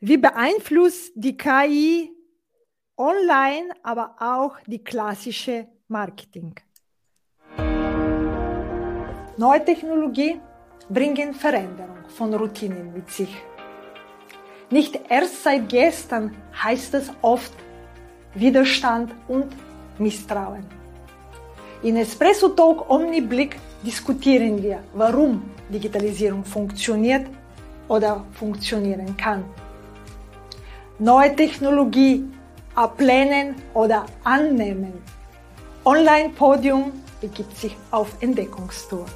wie beeinflusst die KI online, aber auch die klassische Marketing? Neue Technologie bringen Veränderung von Routinen mit sich. Nicht erst seit gestern heißt es oft Widerstand und Misstrauen. In Espresso Talk Omniblick diskutieren wir, warum Digitalisierung funktioniert oder funktionieren kann. Neue Technologie ablehnen oder annehmen. Online-Podium begibt sich auf Entdeckungstour.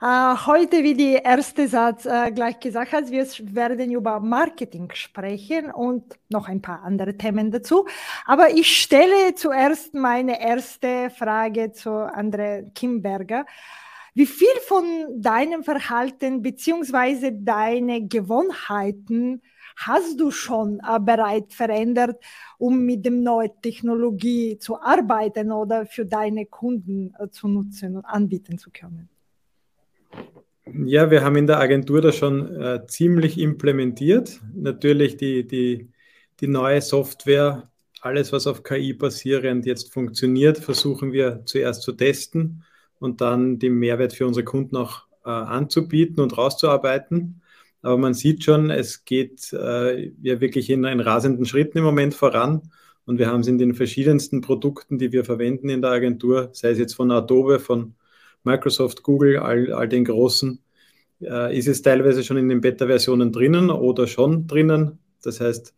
Äh, heute, wie die erste Satz äh, gleich gesagt hat, wir werden über Marketing sprechen und noch ein paar andere Themen dazu. Aber ich stelle zuerst meine erste Frage zu Andre Kimberger. Wie viel von deinem Verhalten beziehungsweise deine Gewohnheiten hast du schon äh, bereits verändert, um mit dem neuen Technologie zu arbeiten oder für deine Kunden äh, zu nutzen und anbieten zu können? Ja, wir haben in der Agentur das schon äh, ziemlich implementiert. Natürlich die, die, die neue Software, alles, was auf KI basierend jetzt funktioniert, versuchen wir zuerst zu testen und dann den Mehrwert für unsere Kunden auch äh, anzubieten und rauszuarbeiten. Aber man sieht schon, es geht äh, ja wirklich in, in rasenden Schritten im Moment voran. Und wir haben es in den verschiedensten Produkten, die wir verwenden in der Agentur, sei es jetzt von Adobe, von Microsoft, Google, all, all den großen, äh, ist es teilweise schon in den Beta-Versionen drinnen oder schon drinnen. Das heißt,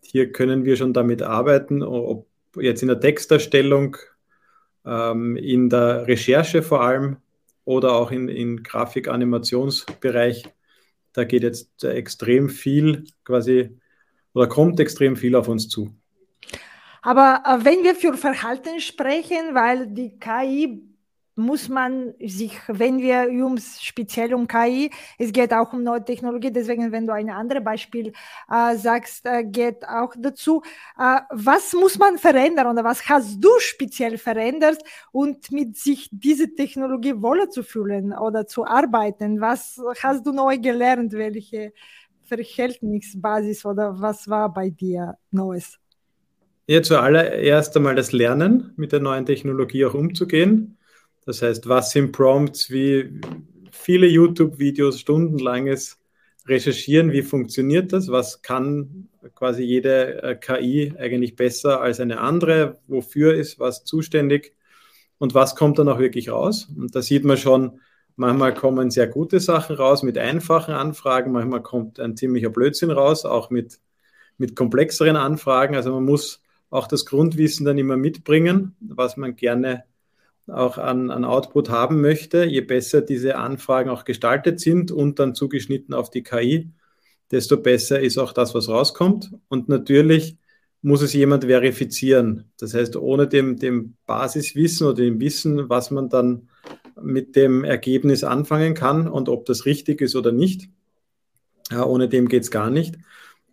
hier können wir schon damit arbeiten, ob jetzt in der Texterstellung, ähm, in der Recherche vor allem oder auch in, in Grafik-Animationsbereich. Da geht jetzt extrem viel quasi oder kommt extrem viel auf uns zu. Aber äh, wenn wir für Verhalten sprechen, weil die KI muss man sich, wenn wir ums speziell um KI, es geht auch um neue Technologie, deswegen, wenn du ein anderes Beispiel äh, sagst, äh, geht auch dazu. Äh, was muss man verändern oder was hast du speziell verändert und mit sich diese Technologie wohler zu fühlen oder zu arbeiten? Was hast du neu gelernt? Welche Verhältnisbasis oder was war bei dir Neues? Ja, zuallererst einmal das Lernen, mit der neuen Technologie auch umzugehen das heißt, was sind Prompts, wie viele YouTube-Videos, stundenlanges Recherchieren, wie funktioniert das, was kann quasi jede äh, KI eigentlich besser als eine andere, wofür ist was zuständig und was kommt dann auch wirklich raus. Und da sieht man schon, manchmal kommen sehr gute Sachen raus mit einfachen Anfragen, manchmal kommt ein ziemlicher Blödsinn raus, auch mit, mit komplexeren Anfragen. Also man muss auch das Grundwissen dann immer mitbringen, was man gerne auch an, an Output haben möchte, je besser diese Anfragen auch gestaltet sind und dann zugeschnitten auf die KI, desto besser ist auch das, was rauskommt. Und natürlich muss es jemand verifizieren. Das heißt, ohne dem, dem Basiswissen oder dem Wissen, was man dann mit dem Ergebnis anfangen kann und ob das richtig ist oder nicht, ja, ohne dem geht es gar nicht.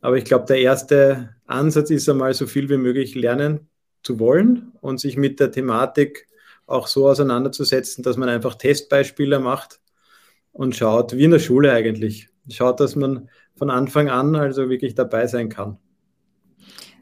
Aber ich glaube, der erste Ansatz ist einmal so viel wie möglich lernen zu wollen und sich mit der Thematik auch so auseinanderzusetzen, dass man einfach Testbeispiele macht und schaut, wie in der Schule eigentlich. Schaut, dass man von Anfang an also wirklich dabei sein kann.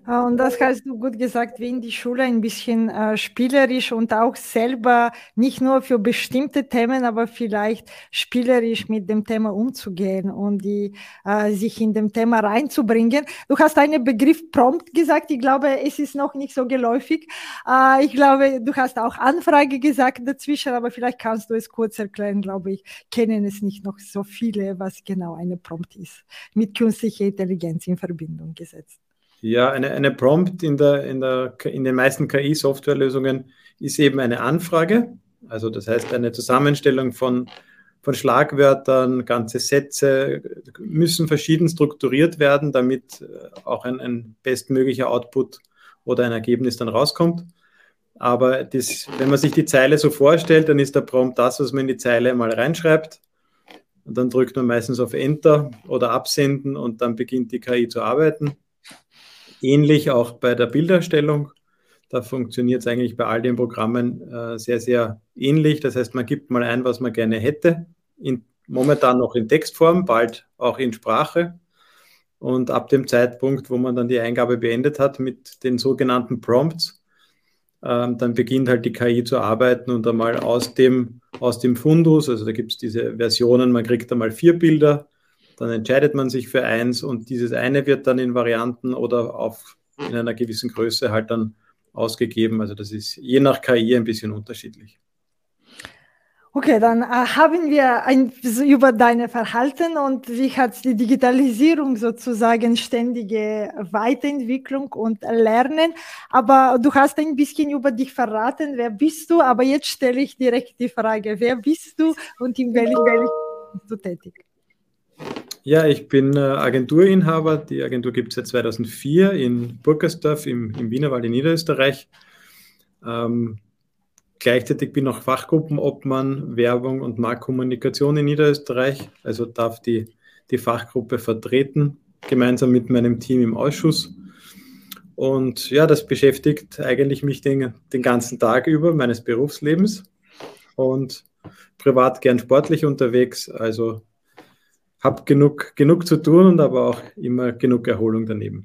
Ah, und das hast du gut gesagt, wie in die Schule ein bisschen äh, spielerisch und auch selber nicht nur für bestimmte Themen, aber vielleicht spielerisch mit dem Thema umzugehen und die, äh, sich in dem Thema reinzubringen. Du hast einen Begriff Prompt gesagt. Ich glaube, es ist noch nicht so geläufig. Äh, ich glaube, du hast auch Anfrage gesagt dazwischen, aber vielleicht kannst du es kurz erklären. Glaube ich, kennen es nicht noch so viele, was genau eine Prompt ist. Mit künstlicher Intelligenz in Verbindung gesetzt. Ja, eine, eine Prompt in, der, in, der, in den meisten KI-Softwarelösungen ist eben eine Anfrage. Also das heißt, eine Zusammenstellung von, von Schlagwörtern, ganze Sätze müssen verschieden strukturiert werden, damit äh, auch ein, ein bestmöglicher Output oder ein Ergebnis dann rauskommt. Aber das, wenn man sich die Zeile so vorstellt, dann ist der Prompt das, was man in die Zeile mal reinschreibt. Und dann drückt man meistens auf Enter oder Absenden und dann beginnt die KI zu arbeiten. Ähnlich auch bei der Bilderstellung. Da funktioniert es eigentlich bei all den Programmen äh, sehr, sehr ähnlich. Das heißt, man gibt mal ein, was man gerne hätte, in momentan noch in Textform, bald auch in Sprache. Und ab dem Zeitpunkt, wo man dann die Eingabe beendet hat mit den sogenannten Prompts, ähm, dann beginnt halt die KI zu arbeiten und einmal aus dem, aus dem Fundus, also da gibt es diese Versionen, man kriegt einmal vier Bilder, dann entscheidet man sich für eins und dieses eine wird dann in Varianten oder auf, in einer gewissen Größe halt dann ausgegeben. Also das ist je nach KI ein bisschen unterschiedlich. Okay, dann äh, haben wir ein, über deine Verhalten und wie hat die Digitalisierung sozusagen ständige Weiterentwicklung und Lernen. Aber du hast ein bisschen über dich verraten. Wer bist du? Aber jetzt stelle ich direkt die Frage, wer bist du und in welchem bist du tätig? Ja, ich bin äh, Agenturinhaber. Die Agentur gibt es seit 2004 in Burgersdorf im, im Wienerwald in Niederösterreich. Ähm, gleichzeitig bin ich auch Fachgruppenobmann Werbung und Marktkommunikation in Niederösterreich. Also darf die, die Fachgruppe vertreten, gemeinsam mit meinem Team im Ausschuss. Und ja, das beschäftigt eigentlich mich den, den ganzen Tag über meines Berufslebens und privat gern sportlich unterwegs. Also habe genug, genug zu tun und aber auch immer genug Erholung daneben.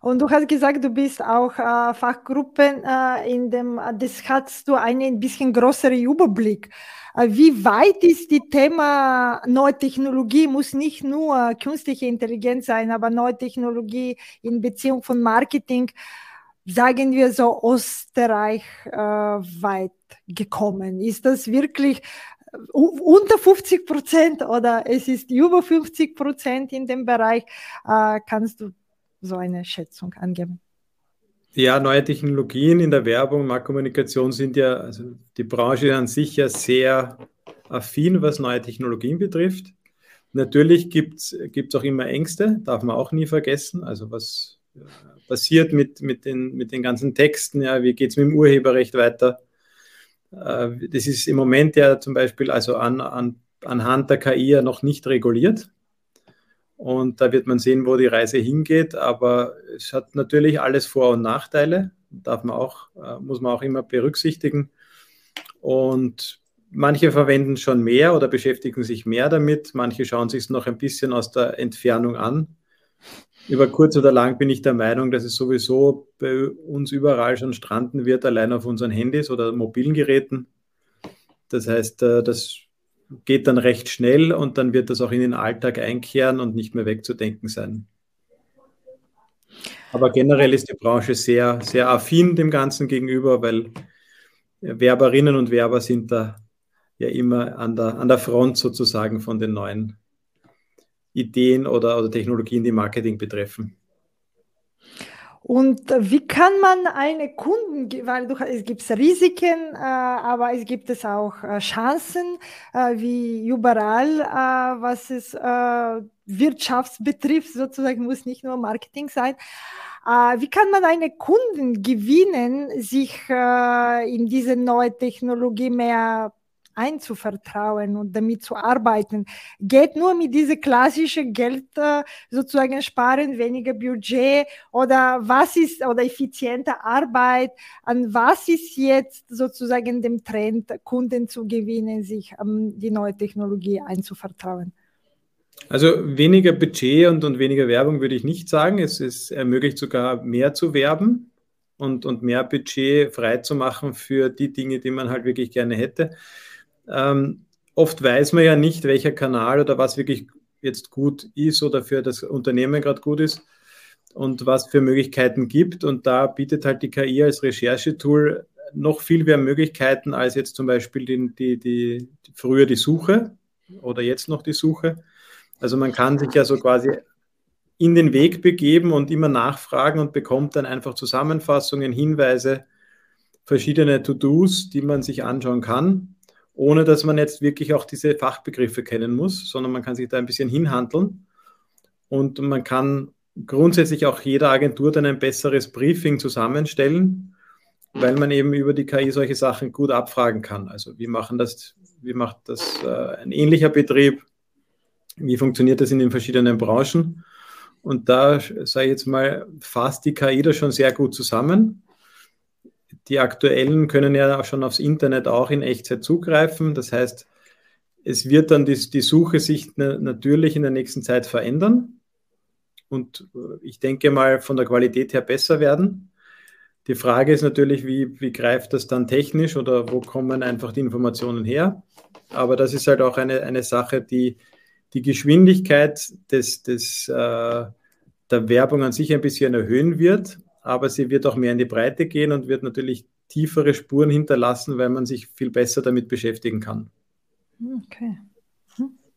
Und du hast gesagt, du bist auch äh, Fachgruppen äh, in dem, das hast du einen bisschen größeren Überblick. Äh, wie weit ist das Thema neue Technologie? Muss nicht nur künstliche Intelligenz sein, aber neue Technologie in Beziehung von Marketing, sagen wir so, Österreich äh, weit gekommen? Ist das wirklich unter 50 Prozent oder es ist über 50 Prozent in dem Bereich. Äh, kannst du so eine Schätzung angeben? Ja, neue Technologien in der Werbung, Marktkommunikation sind ja, also die Branche an sich ja sehr affin, was neue Technologien betrifft. Natürlich gibt es auch immer Ängste, darf man auch nie vergessen. Also was passiert mit, mit, den, mit den ganzen Texten, ja, wie geht es mit dem Urheberrecht weiter? Äh, das ist im Moment ja zum Beispiel also an, an, anhand der KI ja noch nicht reguliert. Und da wird man sehen, wo die Reise hingeht. Aber es hat natürlich alles Vor- und Nachteile. Darf man auch, äh, muss man auch immer berücksichtigen. Und manche verwenden schon mehr oder beschäftigen sich mehr damit. Manche schauen sich es noch ein bisschen aus der Entfernung an über kurz oder lang bin ich der Meinung, dass es sowieso bei uns überall schon stranden wird, allein auf unseren Handys oder mobilen Geräten. Das heißt, äh, das geht dann recht schnell und dann wird das auch in den Alltag einkehren und nicht mehr wegzudenken sein. Aber generell ist die Branche sehr, sehr affin dem Ganzen gegenüber, weil Werberinnen und Werber sind da ja immer an der, an der Front sozusagen von den neuen Ideen oder, oder Technologien, die Marketing betreffen. Und wie kann man eine Kunden, weil du, es gibt Risiken, äh, aber es gibt es auch äh, Chancen, äh, wie überall, äh, was es äh, Wirtschaft betrifft, sozusagen muss nicht nur Marketing sein. Äh, wie kann man eine Kunden gewinnen, sich in diese neue Technologie mehr einzuvertrauen und damit zu arbeiten. Geht nur mit diesem klassischen Geld äh, sozusagen sparen, weniger Budget oder was ist oder effiziente Arbeit, an was ist jetzt sozusagen dem Trend, Kunden zu gewinnen, sich ähm, die neue Technologie einzuvertrauen? Also weniger Budget und, und weniger Werbung würde ich nicht sagen. Es, es ermöglicht sogar mehr zu werben und, und mehr Budget freizumachen für die Dinge, die man halt wirklich gerne hätte. Ähm, oft weiß man ja nicht, welcher Kanal oder was wirklich jetzt gut ist oder für das Unternehmen gerade gut ist und was für Möglichkeiten gibt. Und da bietet halt die KI als Recherchetool noch viel mehr Möglichkeiten als jetzt zum Beispiel die, die, die, früher die Suche oder jetzt noch die Suche. Also man kann sich ja so quasi in den Weg begeben und immer nachfragen und bekommt dann einfach Zusammenfassungen, Hinweise, verschiedene To-Dos, die man sich anschauen kann ohne dass man jetzt wirklich auch diese Fachbegriffe kennen muss, sondern man kann sich da ein bisschen hinhandeln und man kann grundsätzlich auch jeder Agentur dann ein besseres Briefing zusammenstellen, weil man eben über die KI solche Sachen gut abfragen kann. Also wie machen das, wie macht das äh, ein ähnlicher Betrieb? Wie funktioniert das in den verschiedenen Branchen? Und da sage ich jetzt mal, fasst die KI da schon sehr gut zusammen die aktuellen können ja auch schon aufs Internet auch in Echtzeit zugreifen. Das heißt, es wird dann die, die Suche sich na, natürlich in der nächsten Zeit verändern und ich denke mal von der Qualität her besser werden. Die Frage ist natürlich, wie, wie greift das dann technisch oder wo kommen einfach die Informationen her? Aber das ist halt auch eine, eine Sache, die die Geschwindigkeit des, des, äh, der Werbung an sich ein bisschen erhöhen wird, aber sie wird auch mehr in die Breite gehen und wird natürlich tiefere Spuren hinterlassen, weil man sich viel besser damit beschäftigen kann. Okay.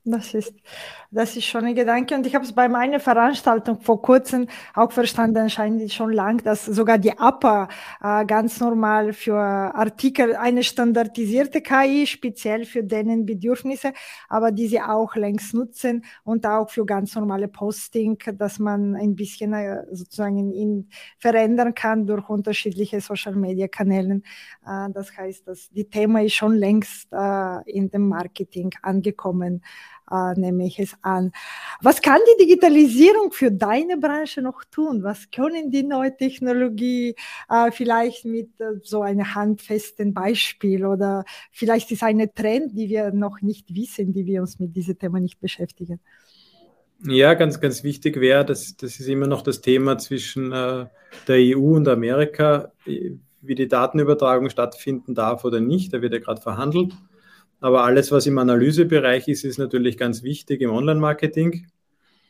Das ist, das ist schon ein Gedanke. Und ich habe es bei meiner Veranstaltung vor kurzem auch verstanden, anscheinend schon lang, dass sogar die APA äh, ganz normal für Artikel eine standardisierte KI, speziell für denen Bedürfnisse, aber die sie auch längst nutzen und auch für ganz normale Posting, dass man ein bisschen äh, sozusagen ihn verändern kann durch unterschiedliche Social Media Kanäle. Äh, das heißt, dass die Thema ist schon längst äh, in dem Marketing angekommen äh, nehme ich es an. Was kann die Digitalisierung für deine Branche noch tun? Was können die neue Technologie äh, vielleicht mit äh, so einem handfesten Beispiel oder vielleicht ist eine Trend, die wir noch nicht wissen, die wir uns mit diesem Thema nicht beschäftigen? Ja, ganz, ganz wichtig wäre, das, das ist immer noch das Thema zwischen äh, der EU und Amerika, wie die Datenübertragung stattfinden darf oder nicht. Da wird ja gerade verhandelt. Aber alles, was im Analysebereich ist, ist natürlich ganz wichtig im Online-Marketing.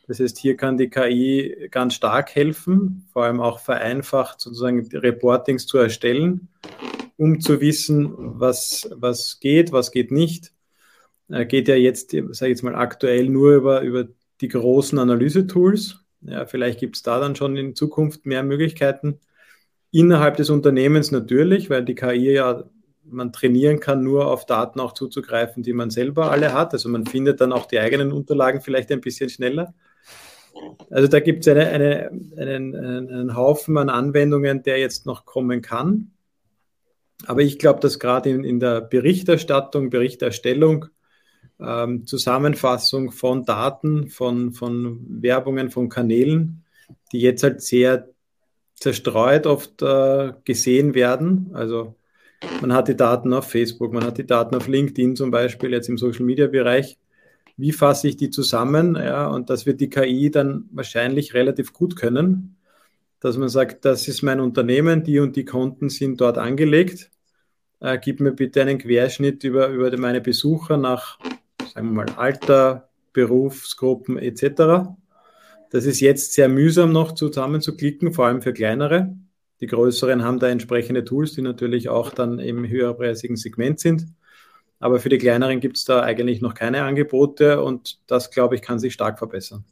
Das heißt, hier kann die KI ganz stark helfen, vor allem auch vereinfacht sozusagen Reportings zu erstellen, um zu wissen, was, was geht, was geht nicht. Äh, geht ja jetzt, sage ich jetzt mal, aktuell nur über, über die großen Analysetools. Ja, vielleicht gibt es da dann schon in Zukunft mehr Möglichkeiten. Innerhalb des Unternehmens natürlich, weil die KI ja man trainieren kann, nur auf Daten auch zuzugreifen, die man selber alle hat. Also man findet dann auch die eigenen Unterlagen vielleicht ein bisschen schneller. Also da gibt es eine, eine, einen, einen Haufen an Anwendungen, der jetzt noch kommen kann. Aber ich glaube, dass gerade in, in der Berichterstattung, Berichterstellung, ähm, Zusammenfassung von Daten, von, von Werbungen, von Kanälen, die jetzt halt sehr zerstreut oft äh, gesehen werden. Also man hat die Daten auf Facebook, man hat die Daten auf LinkedIn zum Beispiel, jetzt im Social Media Bereich. Wie fasse ich die zusammen? Ja, und das wird die KI dann wahrscheinlich relativ gut können, dass man sagt, das ist mein Unternehmen, die und die Konten sind dort angelegt. Äh, gib mir bitte einen Querschnitt über, über meine Besucher nach, sagen wir mal, Alter, Berufsgruppen etc. Das ist jetzt sehr mühsam noch zusammenzuklicken, vor allem für kleinere. Die größeren haben da entsprechende Tools, die natürlich auch dann im höherpreisigen Segment sind. Aber für die kleineren gibt es da eigentlich noch keine Angebote und das, glaube ich, kann sich stark verbessern.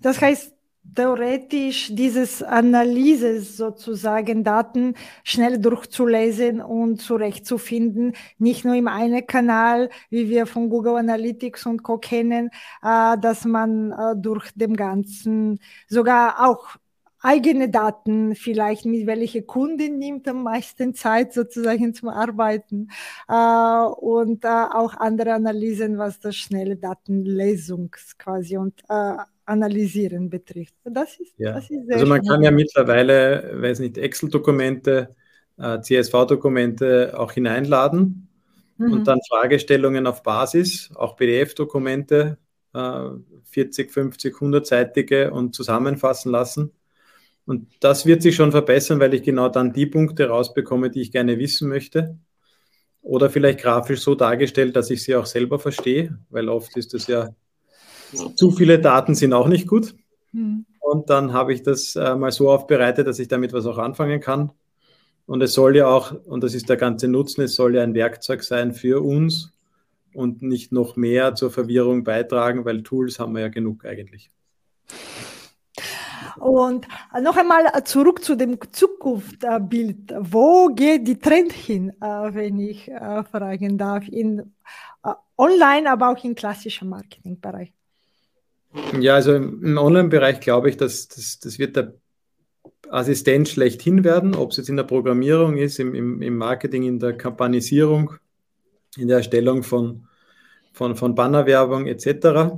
Das heißt, theoretisch dieses Analyse sozusagen Daten schnell durchzulesen und zurechtzufinden, nicht nur im einen Kanal, wie wir von Google Analytics und Co kennen, äh, dass man äh, durch dem Ganzen sogar auch eigene Daten, vielleicht mit welche Kundin nimmt am meisten Zeit sozusagen zum Arbeiten äh, und äh, auch andere Analysen, was das schnelle Datenlesung quasi und äh, Analysieren betrifft. Das ist, ja. das ist also man kann ja mittlerweile, weiß nicht, Excel-Dokumente, äh, CSV-Dokumente auch hineinladen mhm. und dann Fragestellungen auf Basis, auch PDF-Dokumente, 40, 50, 100-seitige und zusammenfassen lassen und das wird sich schon verbessern, weil ich genau dann die Punkte rausbekomme, die ich gerne wissen möchte. Oder vielleicht grafisch so dargestellt, dass ich sie auch selber verstehe, weil oft ist das ja, zu viele Daten sind auch nicht gut. Mhm. Und dann habe ich das äh, mal so aufbereitet, dass ich damit was auch anfangen kann. Und es soll ja auch, und das ist der ganze Nutzen, es soll ja ein Werkzeug sein für uns und nicht noch mehr zur Verwirrung beitragen, weil Tools haben wir ja genug eigentlich. Und noch einmal zurück zu dem Zukunftsbild. Wo geht die Trend hin, äh, wenn ich äh, fragen darf, in äh, online, aber auch im klassischen Marketingbereich? Ja, also im Online-Bereich glaube ich, dass das, das wird der Assistent schlechthin werden, ob es jetzt in der Programmierung ist, im, im, Marketing, in der Kampagnisierung, in der Erstellung von, von, von Bannerwerbung etc.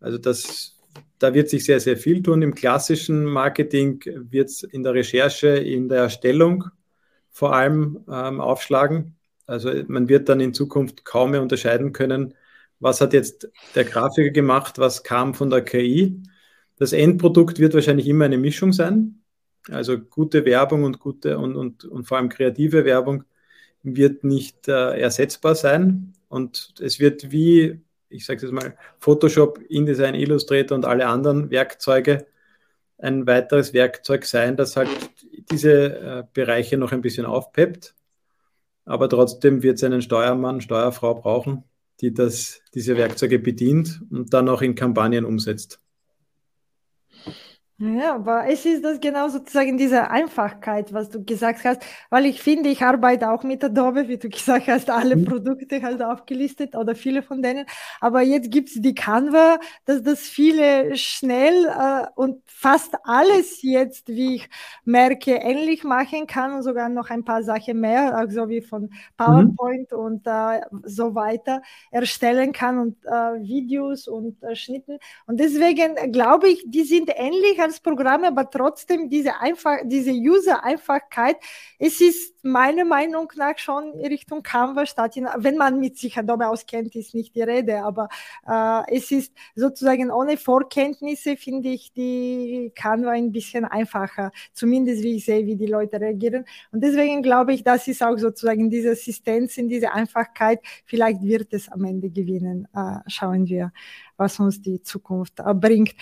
Also das da wird sich sehr, sehr viel tun. Im klassischen Marketing wird es in der Recherche, in der Erstellung vor allem ähm, aufschlagen. Also man wird dann in Zukunft kaum mehr unterscheiden können, was hat jetzt der Grafiker gemacht, was kam von der KI. Das Endprodukt wird wahrscheinlich immer eine Mischung sein. Also gute Werbung und gute und, und, und vor allem kreative Werbung wird nicht äh, ersetzbar sein. Und es wird wie, ich sage es jetzt mal, Photoshop, InDesign, Illustrator und alle anderen Werkzeuge ein weiteres Werkzeug sein, das halt diese äh, Bereiche noch ein bisschen aufpeppt. Aber trotzdem wird es einen Steuermann, Steuerfrau brauchen, die das, diese Werkzeuge bedient und dann auch in Kampagnen umsetzt. Ja, aber es ist das genau sozusagen diese Einfachkeit, was du gesagt hast, weil ich finde, ich arbeite auch mit Adobe, wie du gesagt hast, alle mhm. Produkte halt aufgelistet oder viele von denen. Aber jetzt gibt es die Canva, dass das viele schnell äh, und fast alles jetzt, wie ich merke, ähnlich machen kann und sogar noch ein paar Sachen mehr, also wie von PowerPoint mhm. und äh, so weiter erstellen kann und äh, Videos und äh, Schnitten. Und deswegen glaube ich, die sind ähnlich als Programme, aber trotzdem diese einfach, diese User-Einfachkeit, es ist meiner Meinung nach schon in Richtung Canva statt, wenn man mit sich Adobe auskennt, ist nicht die Rede, aber äh, es ist sozusagen ohne Vorkenntnisse, finde ich die Canva ein bisschen einfacher, zumindest wie ich sehe, wie die Leute reagieren. Und deswegen glaube ich, das ist auch sozusagen diese Assistenz in diese Einfachkeit, vielleicht wird es am Ende gewinnen. Äh, schauen wir, was uns die Zukunft äh, bringt.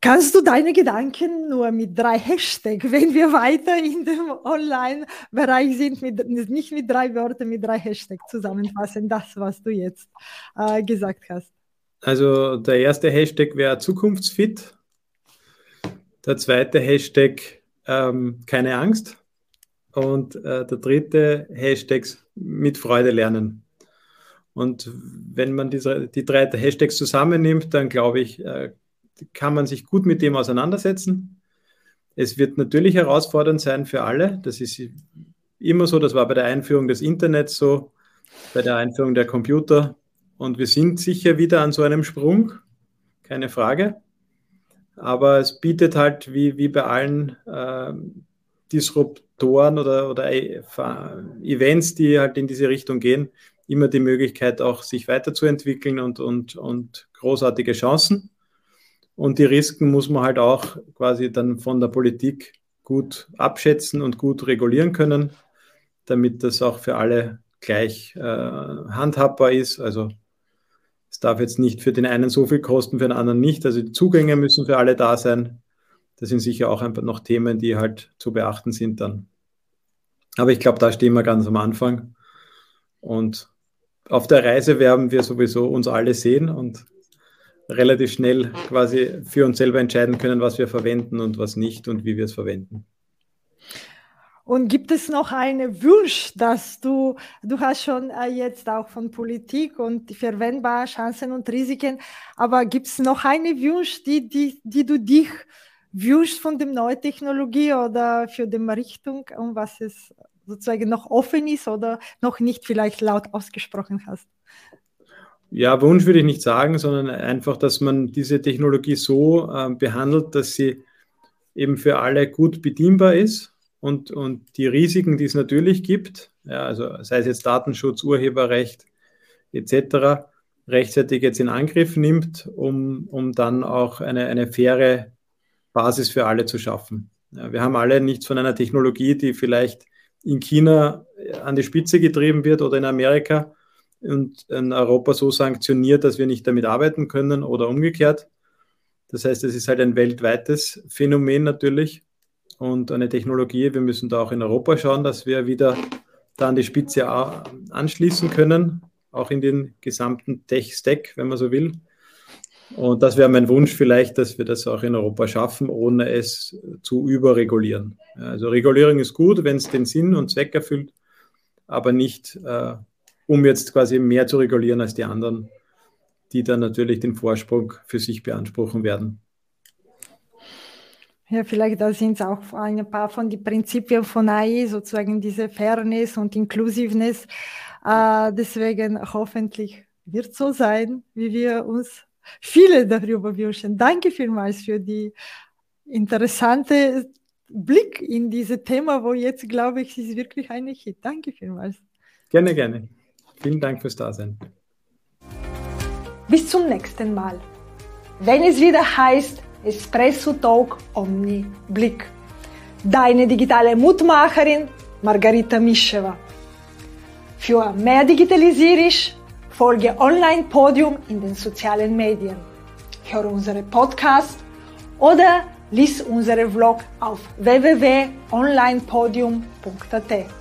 Kannst du deine Gedanken nur mit drei Hashtags, wenn wir weiter in dem Online-Bereich sind, mit, nicht mit drei Wörtern, mit drei Hashtags zusammenfassen, das, was du jetzt äh, gesagt hast? Also der erste Hashtag wäre Zukunftsfit. Der zweite Hashtag ähm, keine Angst. Und äh, der dritte Hashtag mit Freude lernen. Und wenn man diese, die drei Hashtags zusammennimmt, dann glaube ich, äh, kann man sich gut mit dem auseinandersetzen. Es wird natürlich herausfordernd sein für alle. Das ist immer so, das war bei der Einführung des Internets so, bei der Einführung der Computer. Und wir sind sicher wieder an so einem Sprung, keine Frage. Aber es bietet halt, wie, wie bei allen äh, Disruptoren oder, oder äh, Events, die halt in diese Richtung gehen, immer die Möglichkeit, auch sich weiterzuentwickeln und, und, und großartige Chancen. Und die Risiken muss man halt auch quasi dann von der Politik gut abschätzen und gut regulieren können, damit das auch für alle gleich äh, handhabbar ist. Also es darf jetzt nicht für den einen so viel kosten, für den anderen nicht. Also die Zugänge müssen für alle da sein. Das sind sicher auch einfach noch Themen, die halt zu beachten sind dann. Aber ich glaube, da stehen wir ganz am Anfang. Und auf der Reise werden wir sowieso uns alle sehen und relativ schnell quasi für uns selber entscheiden können, was wir verwenden und was nicht und wie wir es verwenden. Und gibt es noch einen Wunsch, dass du, du hast schon äh, jetzt auch von Politik und die verwendbaren Chancen und Risiken, aber gibt es noch einen Wunsch, die, die, die du dich wünschst von der neuen Technologie oder für die Richtung, um was es sozusagen noch offen ist oder noch nicht vielleicht laut ausgesprochen hast? Ja, Wunsch würde ich nicht sagen, sondern einfach, dass man diese Technologie so äh, behandelt, dass sie eben für alle gut bedienbar ist und, und die Risiken, die es natürlich gibt, ja, also sei es jetzt Datenschutz, Urheberrecht etc., rechtzeitig jetzt in Angriff nimmt, um, um dann auch eine, eine faire Basis für alle zu schaffen. Ja, wir haben alle nichts von einer Technologie, die vielleicht in China an die Spitze getrieben wird oder in Amerika, und in Europa so sanktioniert, dass wir nicht damit arbeiten können oder umgekehrt. Das heißt, es ist halt ein weltweites Phänomen natürlich und eine Technologie. Wir müssen da auch in Europa schauen, dass wir wieder da an die Spitze anschließen können, auch in den gesamten Tech-Stack, wenn man so will. Und das wäre mein Wunsch vielleicht, dass wir das auch in Europa schaffen, ohne es zu überregulieren. Also Regulierung ist gut, wenn es den Sinn und Zweck erfüllt, aber nicht äh, um jetzt quasi mehr zu regulieren als die anderen, die dann natürlich den Vorsprung für sich beanspruchen werden. Ja, vielleicht da sind es auch ein paar von den Prinzipien von AI, sozusagen diese Fairness und Inclusiveness. Äh, deswegen hoffentlich wird so sein, wie wir uns viele darüber wünschen. Danke vielmals für die interessante Blick in dieses Thema, wo jetzt glaube ich, ist wirklich eine Hit. Danke vielmals. Gerne, gerne. Vielen Dank fürs Dasein. Bis zum nächsten Mal. Wenn es wieder heißt Espresso Talk Omni Blick. Deine digitale Mutmacherin Margarita Mischewa. Für mehr Digitalisierisch folge Online Podium in den sozialen Medien. Hör unsere Podcast oder lies unsere Vlog auf www.onlinepodium.at.